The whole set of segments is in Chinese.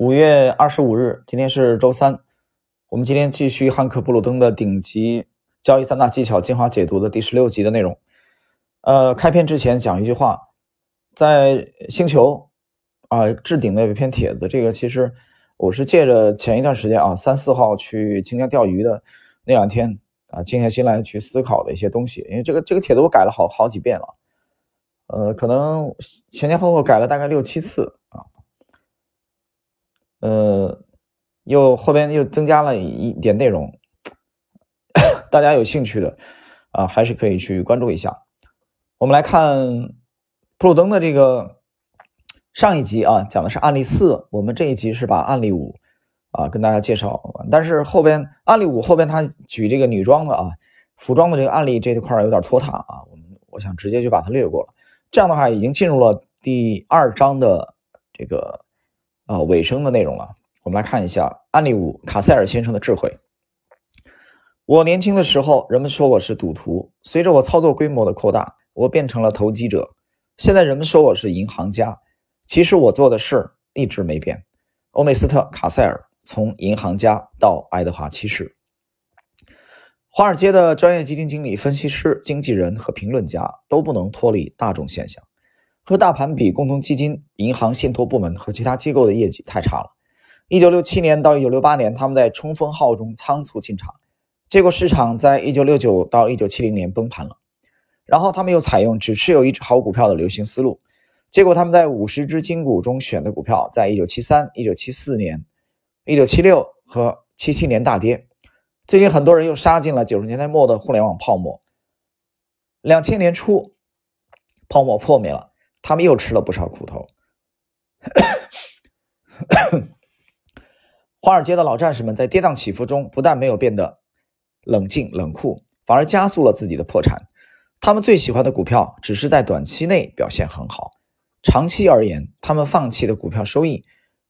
五月二十五日，今天是周三。我们今天继续汉克·布鲁登的顶级交易三大技巧精华解读的第十六集的内容。呃，开篇之前讲一句话，在星球啊置顶的有一篇帖子，这个其实我是借着前一段时间啊三四号去清江钓鱼的那两天啊静下心来去思考的一些东西，因为这个这个帖子我改了好好几遍了。呃，可能前前后后改了大概六七次，呃，又后边又增加了一点内容，大家有兴趣的啊，还是可以去关注一下。我们来看普鲁登的这个上一集啊，讲的是案例四，我们这一集是把案例五啊跟大家介绍，但是后边案例五后边他举这个女装的啊，服装的这个案例这一块有点拖沓啊，我们我想直接就把它略过了。这样的话，已经进入了第二章的这个啊尾声的内容了。我们来看一下案例五：卡塞尔先生的智慧。我年轻的时候，人们说我是赌徒；随着我操作规模的扩大，我变成了投机者。现在人们说我是银行家，其实我做的事儿一直没变。欧内斯特·卡塞尔从银行家到爱德华七世。华尔街的专业基金经理、分析师、经纪人和评论家都不能脱离大众现象。和大盘比，共同基金、银行、信托部门和其他机构的业绩太差了。1967年到1968年，他们在冲锋号中仓促进场，结果市场在1969到1970年崩盘了。然后他们又采用只持有一只好股票的流行思路，结果他们在50只金股中选的股票，在1973、1974年、1976和77年大跌。最近很多人又杀进了九十年代末的互联网泡沫，两千年初泡沫破灭了，他们又吃了不少苦头。华尔街的老战士们在跌宕起伏中不但没有变得冷静冷酷，反而加速了自己的破产。他们最喜欢的股票只是在短期内表现很好，长期而言，他们放弃的股票收益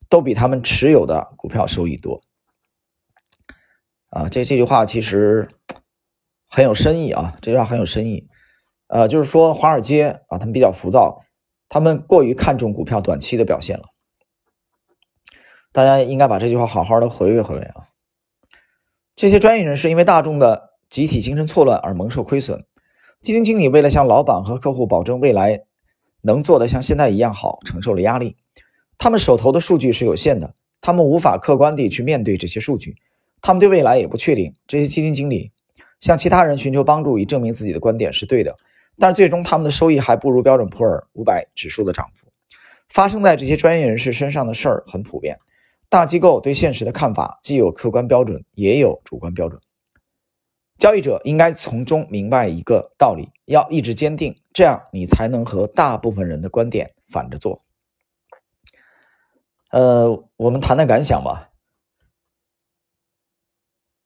都比他们持有的股票收益多。啊，这这句话其实很有深意啊！这句话很有深意，呃，就是说华尔街啊，他们比较浮躁，他们过于看重股票短期的表现了。大家应该把这句话好好的回味回味啊！这些专业人士因为大众的集体精神错乱而蒙受亏损，基金经理为了向老板和客户保证未来能做的像现在一样好，承受了压力。他们手头的数据是有限的，他们无法客观地去面对这些数据。他们对未来也不确定。这些基金经理向其他人寻求帮助，以证明自己的观点是对的，但是最终他们的收益还不如标准普尔五百指数的涨幅。发生在这些专业人士身上的事儿很普遍。大机构对现实的看法既有客观标准，也有主观标准。交易者应该从中明白一个道理：要意志坚定，这样你才能和大部分人的观点反着做。呃，我们谈谈感想吧。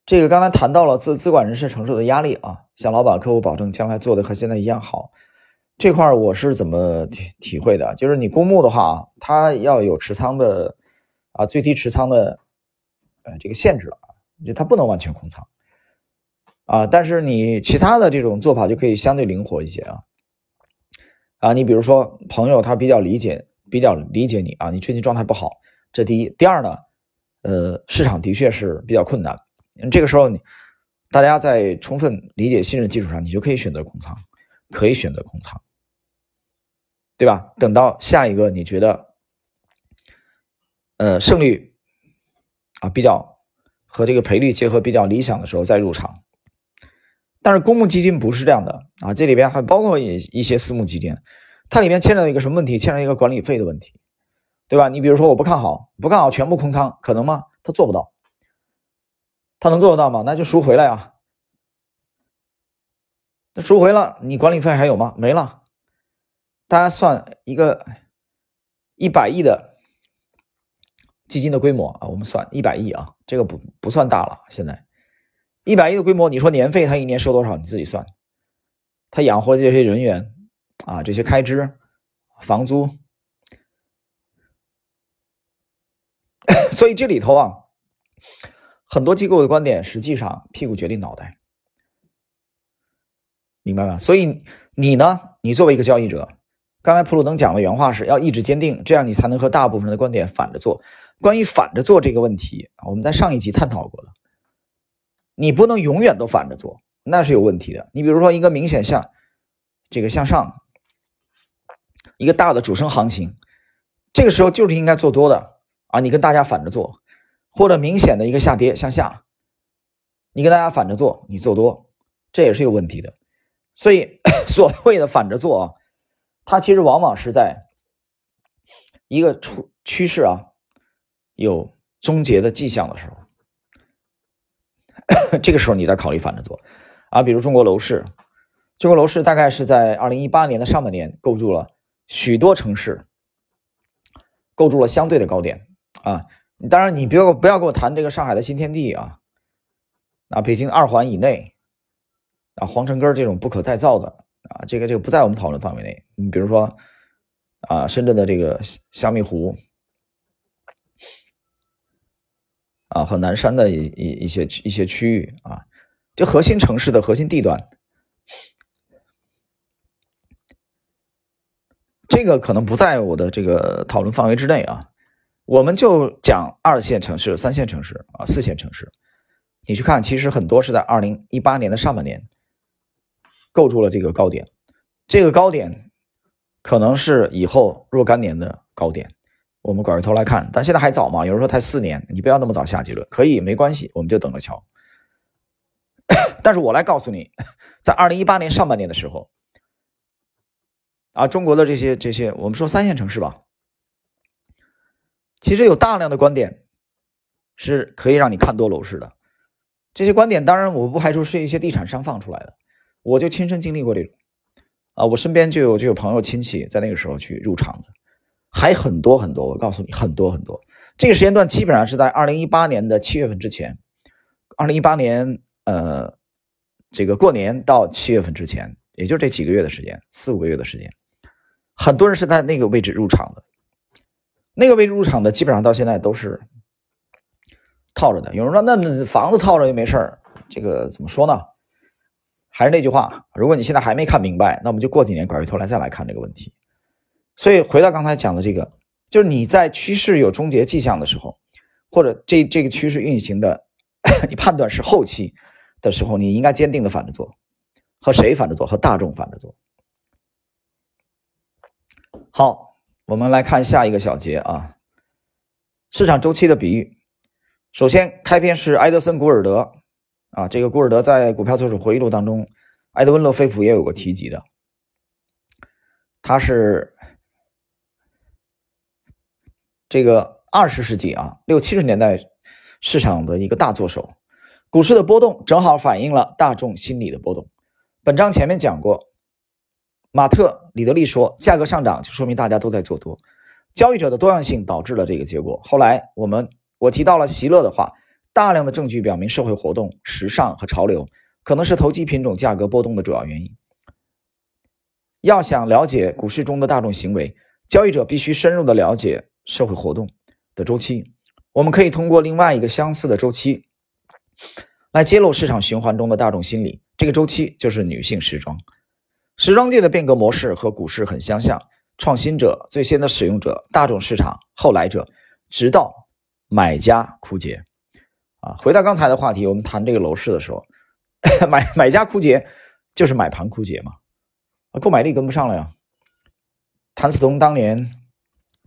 这个刚才谈到了资资管人士承受的压力啊，向老板客户保证将来做的和现在一样好，这块我是怎么体体会的？就是你公募的话，它要有持仓的啊最低持仓的呃这个限制了啊，就它不能完全空仓啊，但是你其他的这种做法就可以相对灵活一些啊啊，你比如说朋友他比较理解比较理解你啊，你最近状态不好，这第一，第二呢，呃市场的确是比较困难。这个时候，你大家在充分理解、信任基础上，你就可以选择空仓，可以选择空仓，对吧？等到下一个你觉得，呃，胜率啊比较和这个赔率结合比较理想的时候再入场。但是公募基金不是这样的啊，这里边还包括一一些私募基金，它里面牵扯一个什么问题？牵扯一个管理费的问题，对吧？你比如说，我不看好，不看好全部空仓，可能吗？他做不到。他能做得到吗？那就赎回来啊。那赎回了，你管理费还有吗？没了。大家算一个一百亿的基金的规模啊，我们算一百亿啊，这个不不算大了。现在一百亿的规模，你说年费他一年收多少？你自己算。他养活这些人员啊，这些开支、房租，所以这里头啊。很多机构的观点，实际上屁股决定脑袋，明白吗？所以你呢？你作为一个交易者，刚才普鲁登讲的原话是要意志坚定，这样你才能和大部分的观点反着做。关于反着做这个问题，我们在上一集探讨过了。你不能永远都反着做，那是有问题的。你比如说一个明显向这个向上，一个大的主升行情，这个时候就是应该做多的啊，你跟大家反着做，或者明显的一个下跌向下，你跟大家反着做，你做多，这也是有问题的。所以 所谓的反着做啊。它其实往往是在一个趋趋势啊有终结的迹象的时候，这个时候你再考虑反着做啊。比如中国楼市，中国楼市大概是在二零一八年的上半年构筑了许多城市，构筑了相对的高点啊。当然，你不要不要跟我谈这个上海的新天地啊，啊，北京二环以内啊，皇城根这种不可再造的。啊，这个这个不在我们讨论范围内。你比如说，啊，深圳的这个香蜜湖，啊，和南山的一一一些一些区域啊，就核心城市的核心地段，这个可能不在我的这个讨论范围之内啊。我们就讲二线城市、三线城市啊、四线城市，你去看，其实很多是在二零一八年的上半年。构筑了这个高点，这个高点可能是以后若干年的高点。我们拐过头来看，但现在还早嘛？有人说才四年，你不要那么早下结论。可以，没关系，我们就等着瞧。但是我来告诉你，在二零一八年上半年的时候，啊，中国的这些这些，我们说三线城市吧，其实有大量的观点是可以让你看多楼市的。这些观点，当然我不排除是一些地产商放出来的。我就亲身经历过这种，啊，我身边就有就有朋友亲戚在那个时候去入场的，还很多很多。我告诉你，很多很多。这个时间段基本上是在二零一八年的七月份之前，二零一八年呃，这个过年到七月份之前，也就这几个月的时间，四五个月的时间，很多人是在那个位置入场的，那个位置入场的基本上到现在都是套着的。有人说，那房子套着又没事儿，这个怎么说呢？还是那句话，如果你现在还没看明白，那我们就过几年拐回头来再来看这个问题。所以回到刚才讲的这个，就是你在趋势有终结迹象的时候，或者这这个趋势运行的，你判断是后期的时候，你应该坚定的反着做，和谁反着做？和大众反着做。好，我们来看下一个小节啊，市场周期的比喻。首先开篇是埃德森·古尔德。啊，这个古尔德在《股票作手回忆录》当中，埃德温·勒菲弗也有过提及的。他是这个二十世纪啊六七十年代市场的一个大作手，股市的波动正好反映了大众心理的波动。本章前面讲过，马特·里德利说，价格上涨就说明大家都在做多，交易者的多样性导致了这个结果。后来我们我提到了席勒的话。大量的证据表明，社会活动、时尚和潮流可能是投机品种价格波动的主要原因。要想了解股市中的大众行为，交易者必须深入的了解社会活动的周期。我们可以通过另外一个相似的周期来揭露市场循环中的大众心理。这个周期就是女性时装。时装界的变革模式和股市很相像：创新者、最先的使用者、大众市场、后来者，直到买家枯竭。啊，回到刚才的话题，我们谈这个楼市的时候，买买家枯竭就是买盘枯竭嘛，啊，购买力跟不上了呀。谭嗣同当年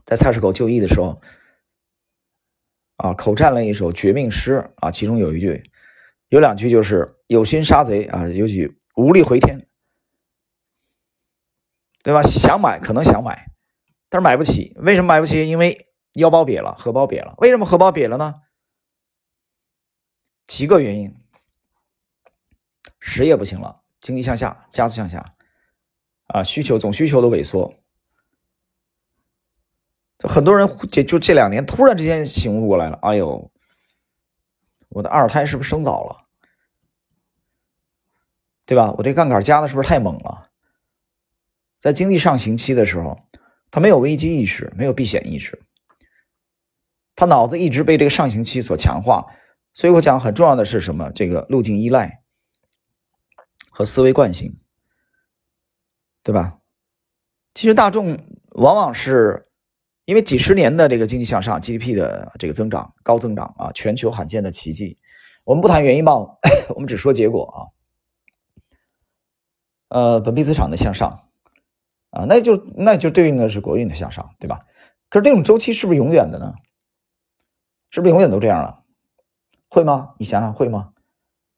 在菜市口就义的时候，啊，口占了一首绝命诗啊，其中有一句，有两句就是“有心杀贼啊，有句无力回天”，对吧？想买可能想买，但是买不起，为什么买不起？因为腰包瘪了，荷包瘪了。为什么荷包瘪了呢？几个原因，实业不行了，经济向下，加速向下，啊，需求总需求的萎缩，很多人就就这两年突然之间醒悟过来了，哎呦，我的二胎是不是生早了？对吧？我这杠杆加的是不是太猛了？在经济上行期的时候，他没有危机意识，没有避险意识，他脑子一直被这个上行期所强化。所以我讲很重要的是什么？这个路径依赖和思维惯性，对吧？其实大众往往是因为几十年的这个经济向上，GDP 的这个增长高增长啊，全球罕见的奇迹。我们不谈原因吧，我们只说结果啊。呃，本币资产的向上啊，那就那就对应的是国运的向上，对吧？可是这种周期是不是永远的呢？是不是永远都这样了？会吗？你想想会吗？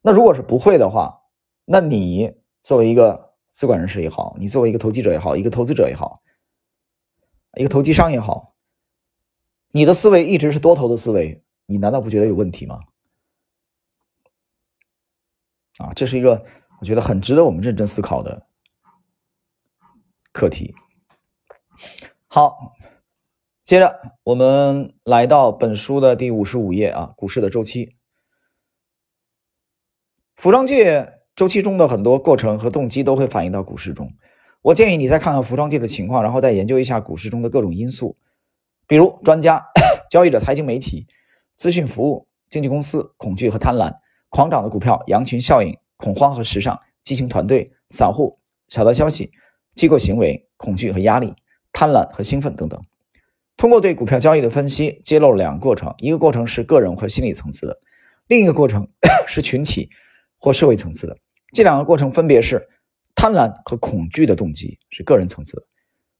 那如果是不会的话，那你作为一个资管人士也好，你作为一个投机者也好，一个投资者也好，一个投机商也好，你的思维一直是多头的思维，你难道不觉得有问题吗？啊，这是一个我觉得很值得我们认真思考的课题。好。接着，我们来到本书的第五十五页啊，股市的周期。服装界周期中的很多过程和动机都会反映到股市中。我建议你再看看服装界的情况，然后再研究一下股市中的各种因素，比如专家、交易者、财经媒体、资讯服务、经纪公司、恐惧和贪婪、狂涨的股票、羊群效应、恐慌和时尚、激情团队、散户、小道消息、机构行为、恐惧和压力、贪婪和兴奋等等。通过对股票交易的分析，揭露了两个过程：一个过程是个人或心理层次的，另一个过程 是群体或社会层次的。这两个过程分别是贪婪和恐惧的动机是个人层次的，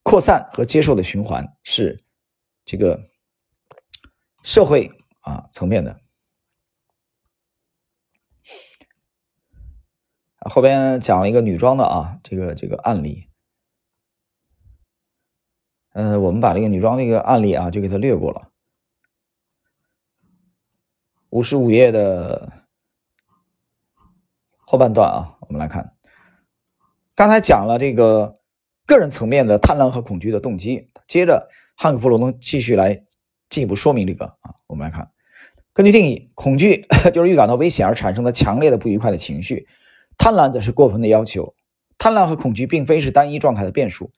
扩散和接受的循环是这个社会啊层面的。后边讲了一个女装的啊这个这个案例。嗯，我们把这个女装这个案例啊，就给它略过了。五十五页的后半段啊，我们来看，刚才讲了这个个人层面的贪婪和恐惧的动机，接着汉克·弗罗登继续来进一步说明这个啊，我们来看，根据定义，恐惧 就是预感到危险而产生的强烈的不愉快的情绪，贪婪则是过分的要求。贪婪和恐惧并非是单一状态的变数。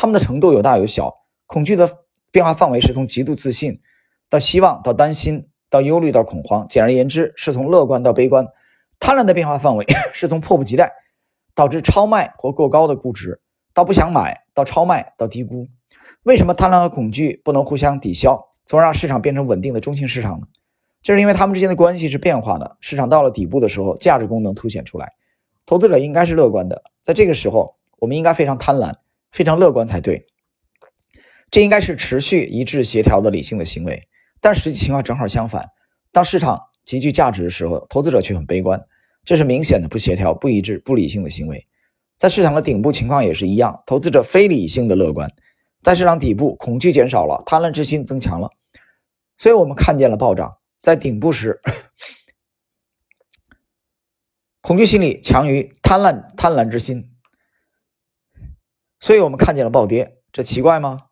他们的程度有大有小，恐惧的变化范围是从极度自信到希望到担心到忧虑到恐慌，简而言之是从乐观到悲观。贪婪的变化范围 是从迫不及待导致超卖或过高的估值，到不想买到超卖到低估。为什么贪婪和恐惧不能互相抵消，从而让市场变成稳定的中性市场呢？这是因为它们之间的关系是变化的。市场到了底部的时候，价值功能凸显出来，投资者应该是乐观的。在这个时候，我们应该非常贪婪。非常乐观才对，这应该是持续一致协调的理性的行为。但实际情况正好相反，当市场极具价值的时候，投资者却很悲观，这是明显的不协调、不一致、不理性的行为。在市场的顶部情况也是一样，投资者非理性的乐观，在市场底部恐惧减少了，贪婪之心增强了，所以我们看见了暴涨。在顶部时，恐惧心理强于贪婪贪婪之心。所以我们看见了暴跌，这奇怪吗？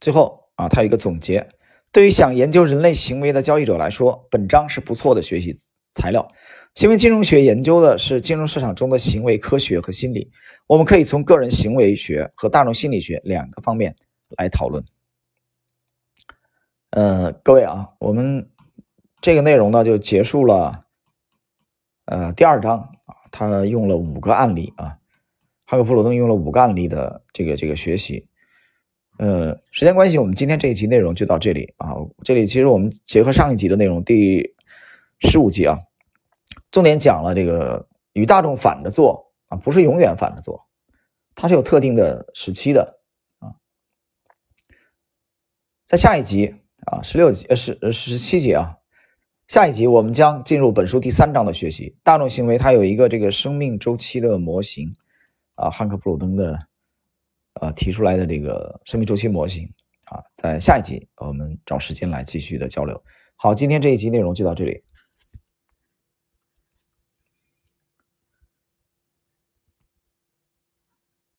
最后啊，他有一个总结：对于想研究人类行为的交易者来说，本章是不错的学习材料。行为金融学研究的是金融市场中的行为科学和心理，我们可以从个人行为学和大众心理学两个方面来讨论。呃，各位啊，我们这个内容呢就结束了。呃，第二章啊，他用了五个案例啊。哈克·普鲁登用了五个案例的这个这个学习，呃，时间关系，我们今天这一集内容就到这里啊。这里其实我们结合上一集的内容，第十五集啊，重点讲了这个与大众反着做啊，不是永远反着做，它是有特定的时期的啊。在下一集啊，十六集呃十呃十七节啊，下一集我们将进入本书第三章的学习。大众行为它有一个这个生命周期的模型。啊，汉克·布鲁登的，呃，提出来的这个生命周期模型啊，在下一集我们找时间来继续的交流。好，今天这一集内容就到这里。